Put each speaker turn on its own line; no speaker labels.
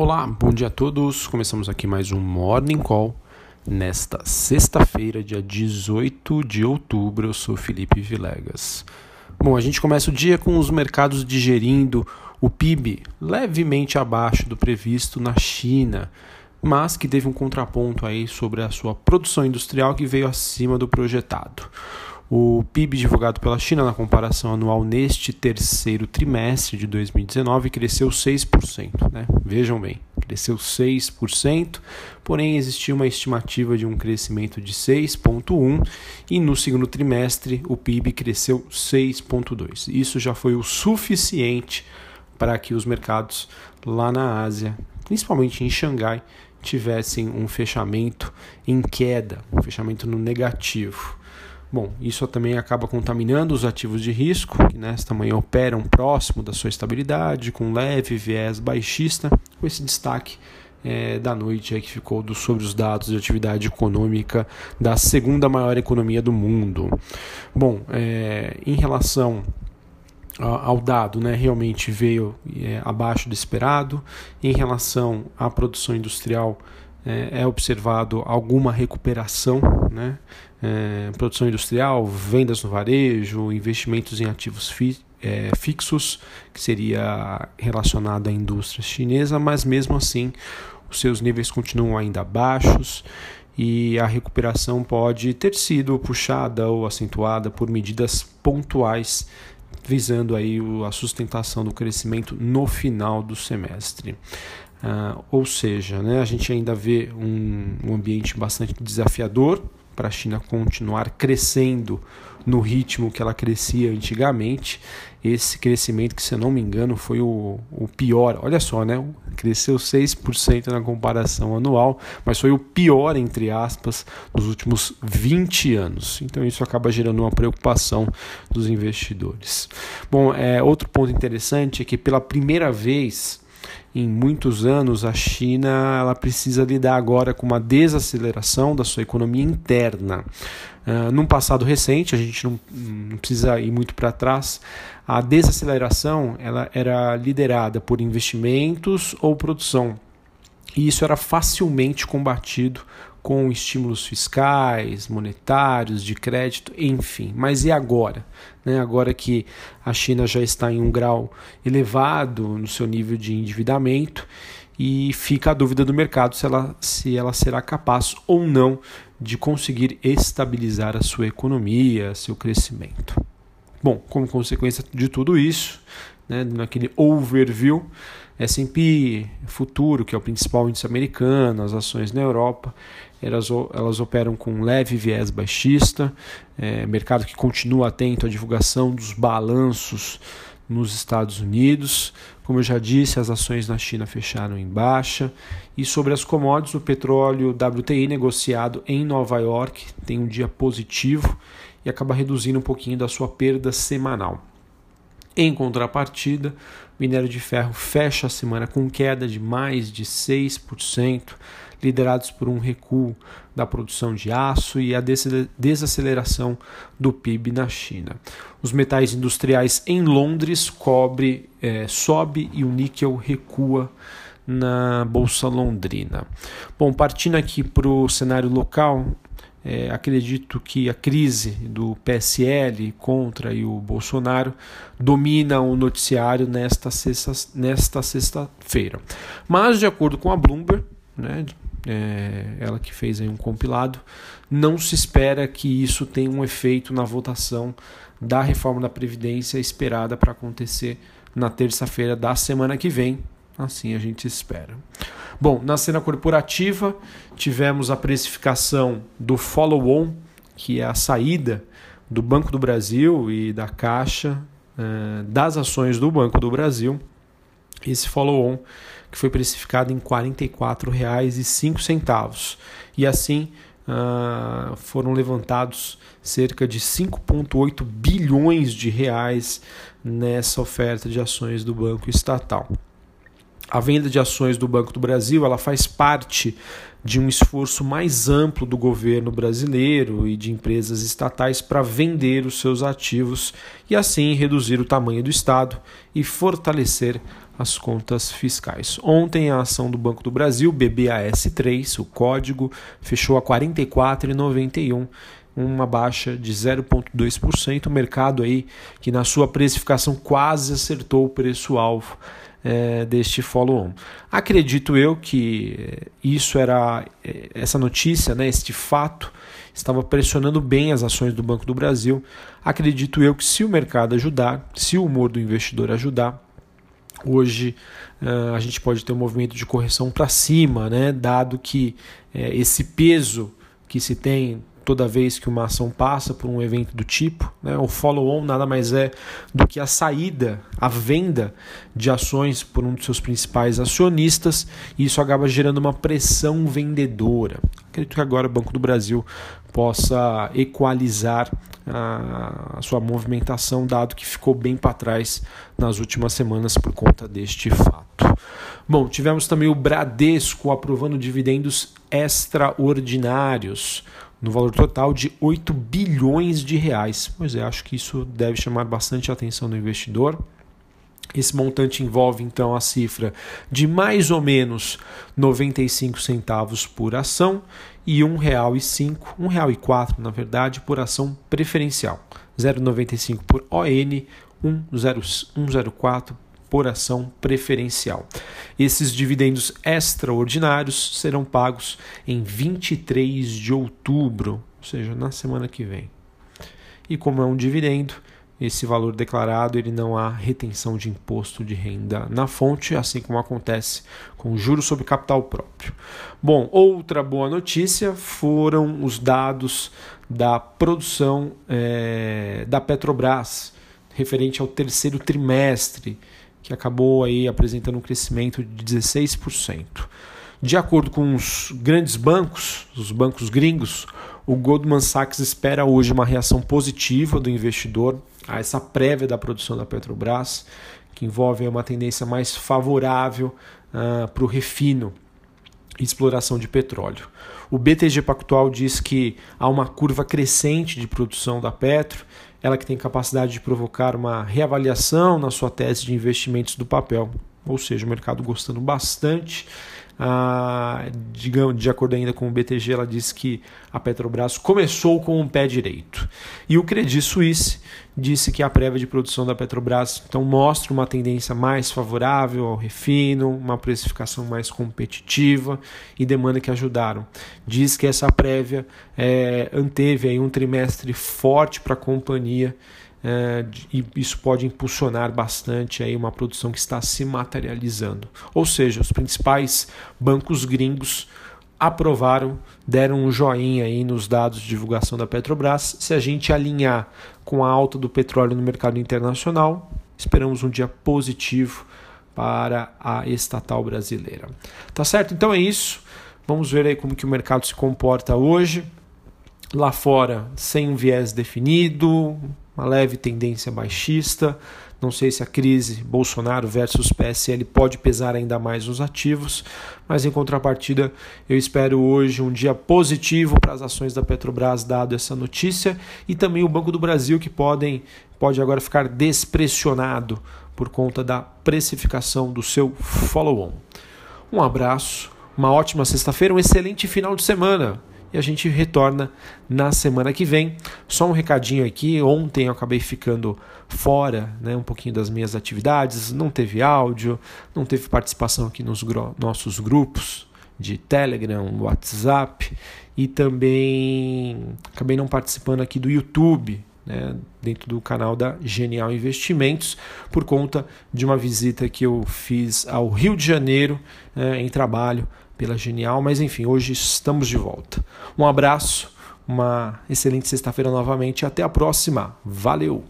Olá, bom dia a todos. Começamos aqui mais um Morning Call nesta sexta-feira, dia 18 de outubro. Eu sou Felipe Vilegas. Bom, a gente começa o dia com os mercados digerindo o PIB levemente abaixo do previsto na China, mas que teve um contraponto aí sobre a sua produção industrial que veio acima do projetado. O PIB divulgado pela China na comparação anual neste terceiro trimestre de 2019 cresceu 6%. Né? Vejam bem, cresceu 6%, porém existia uma estimativa de um crescimento de 6,1% e no segundo trimestre o PIB cresceu 6,2%. Isso já foi o suficiente para que os mercados lá na Ásia, principalmente em Xangai, tivessem um fechamento em queda, um fechamento no negativo. Bom, isso também acaba contaminando os ativos de risco, que nesta manhã operam próximo da sua estabilidade, com leve viés baixista, com esse destaque é, da noite aí que ficou do, sobre os dados de atividade econômica da segunda maior economia do mundo. Bom, é, em relação ao dado, né, realmente veio é, abaixo do esperado. Em relação à produção industrial, é, é observado alguma recuperação, né? É, produção industrial, vendas no varejo, investimentos em ativos fi, é, fixos, que seria relacionado à indústria chinesa, mas mesmo assim os seus níveis continuam ainda baixos e a recuperação pode ter sido puxada ou acentuada por medidas pontuais visando aí a sustentação do crescimento no final do semestre. Uh, ou seja, né, a gente ainda vê um, um ambiente bastante desafiador para a China continuar crescendo no ritmo que ela crescia antigamente. Esse crescimento, que se eu não me engano, foi o, o pior. Olha só, né? Cresceu 6% na comparação anual, mas foi o pior, entre aspas, dos últimos 20 anos. Então isso acaba gerando uma preocupação dos investidores. Bom, é, outro ponto interessante é que pela primeira vez em muitos anos, a China ela precisa lidar agora com uma desaceleração da sua economia interna. Uh, num passado recente, a gente não, não precisa ir muito para trás, a desaceleração ela era liderada por investimentos ou produção. E isso era facilmente combatido com estímulos fiscais, monetários, de crédito, enfim. Mas e agora? Né? Agora que a China já está em um grau elevado no seu nível de endividamento e fica a dúvida do mercado se ela, se ela será capaz ou não de conseguir estabilizar a sua economia, seu crescimento. Bom, como consequência de tudo isso, né, naquele overview, S&P futuro, que é o principal índice americano, as ações na Europa, elas, elas operam com leve viés baixista, é, mercado que continua atento à divulgação dos balanços nos Estados Unidos. Como eu já disse, as ações na China fecharam em baixa. E sobre as commodities, o petróleo WTI negociado em Nova York tem um dia positivo e acaba reduzindo um pouquinho da sua perda semanal. Em contrapartida, o minério de ferro fecha a semana com queda de mais de 6%, liderados por um recuo da produção de aço e a desaceleração do PIB na China. Os metais industriais em Londres, cobre é, sobe e o níquel recua na Bolsa Londrina. Bom, partindo aqui para o cenário local, é, acredito que a crise do PSL contra e o Bolsonaro domina o noticiário nesta sexta-feira. Nesta sexta Mas, de acordo com a Bloomberg, né, é, ela que fez um compilado, não se espera que isso tenha um efeito na votação da reforma da Previdência esperada para acontecer na terça-feira da semana que vem. Assim a gente espera. Bom, na cena corporativa, tivemos a precificação do follow-on, que é a saída do Banco do Brasil e da Caixa uh, das ações do Banco do Brasil. Esse follow-on que foi precificado em R$ 44,05. E assim uh, foram levantados cerca de 5,8 bilhões de reais nessa oferta de ações do Banco Estatal. A venda de ações do Banco do Brasil ela faz parte de um esforço mais amplo do governo brasileiro e de empresas estatais para vender os seus ativos e assim reduzir o tamanho do Estado e fortalecer as contas fiscais. Ontem a ação do Banco do Brasil, BBAS3, o código, fechou a R$ 44,91 uma baixa de 0,2%, o mercado aí que na sua precificação quase acertou o preço-alvo é, deste follow-on. Acredito eu que isso era é, essa notícia, né, este fato estava pressionando bem as ações do Banco do Brasil. Acredito eu que se o mercado ajudar, se o humor do investidor ajudar, hoje uh, a gente pode ter um movimento de correção para cima, né, dado que uh, esse peso que se tem toda vez que uma ação passa por um evento do tipo. Né? O follow-on nada mais é do que a saída, a venda de ações por um dos seus principais acionistas, e isso acaba gerando uma pressão vendedora. Acredito que agora o Banco do Brasil possa equalizar a, sua movimentação, dado que ficou bem para trás nas últimas semanas por conta deste fato. Bom, tivemos também o Bradesco aprovando dividendos extraordinários no valor total de 8 bilhões de reais. Pois é, acho que isso deve chamar bastante a atenção do investidor. Esse montante envolve então a cifra de mais ou menos 95 centavos por ação e R$ 1,05, R$ 1,04 na verdade, por ação preferencial. 0,95 por ON, 1,04 por ação preferencial. Esses dividendos extraordinários serão pagos em 23 de outubro, ou seja, na semana que vem. E como é um dividendo, esse valor declarado ele não há retenção de imposto de renda na fonte, assim como acontece com juros sobre capital próprio. Bom, outra boa notícia foram os dados da produção é, da Petrobras referente ao terceiro trimestre que acabou aí apresentando um crescimento de 16%. De acordo com os grandes bancos, os bancos gringos, o Goldman Sachs espera hoje uma reação positiva do investidor a essa prévia da produção da Petrobras, que envolve uma tendência mais favorável uh, para o refino e exploração de petróleo. O BTG Pactual diz que há uma curva crescente de produção da Petro ela que tem capacidade de provocar uma reavaliação na sua tese de investimentos do papel, ou seja, o mercado gostando bastante. Ah, digamos, de acordo ainda com o BTG, ela disse que a Petrobras começou com o pé direito. E o Credit Suisse disse que a prévia de produção da Petrobras então mostra uma tendência mais favorável ao refino, uma precificação mais competitiva e demanda que ajudaram. Diz que essa prévia é, anteve aí um trimestre forte para a companhia é, e isso pode impulsionar bastante aí uma produção que está se materializando. Ou seja, os principais bancos gringos aprovaram, deram um joinha aí nos dados de divulgação da Petrobras. Se a gente alinhar com a alta do petróleo no mercado internacional, esperamos um dia positivo para a estatal brasileira. Tá certo? Então é isso. Vamos ver aí como que o mercado se comporta hoje. Lá fora, sem um viés definido, uma leve tendência baixista. Não sei se a crise Bolsonaro versus PSL pode pesar ainda mais nos ativos, mas em contrapartida, eu espero hoje um dia positivo para as ações da Petrobras, dado essa notícia, e também o Banco do Brasil, que podem, pode agora ficar despressionado por conta da precificação do seu follow-on. Um abraço, uma ótima sexta-feira, um excelente final de semana e a gente retorna na semana que vem. Só um recadinho aqui: ontem eu acabei ficando fora né, um pouquinho das minhas atividades, não teve áudio, não teve participação aqui nos gro nossos grupos de Telegram, WhatsApp e também acabei não participando aqui do YouTube. Né, dentro do canal da Genial Investimentos, por conta de uma visita que eu fiz ao Rio de Janeiro né, em trabalho pela Genial, mas enfim, hoje estamos de volta. Um abraço, uma excelente sexta-feira novamente até a próxima. Valeu!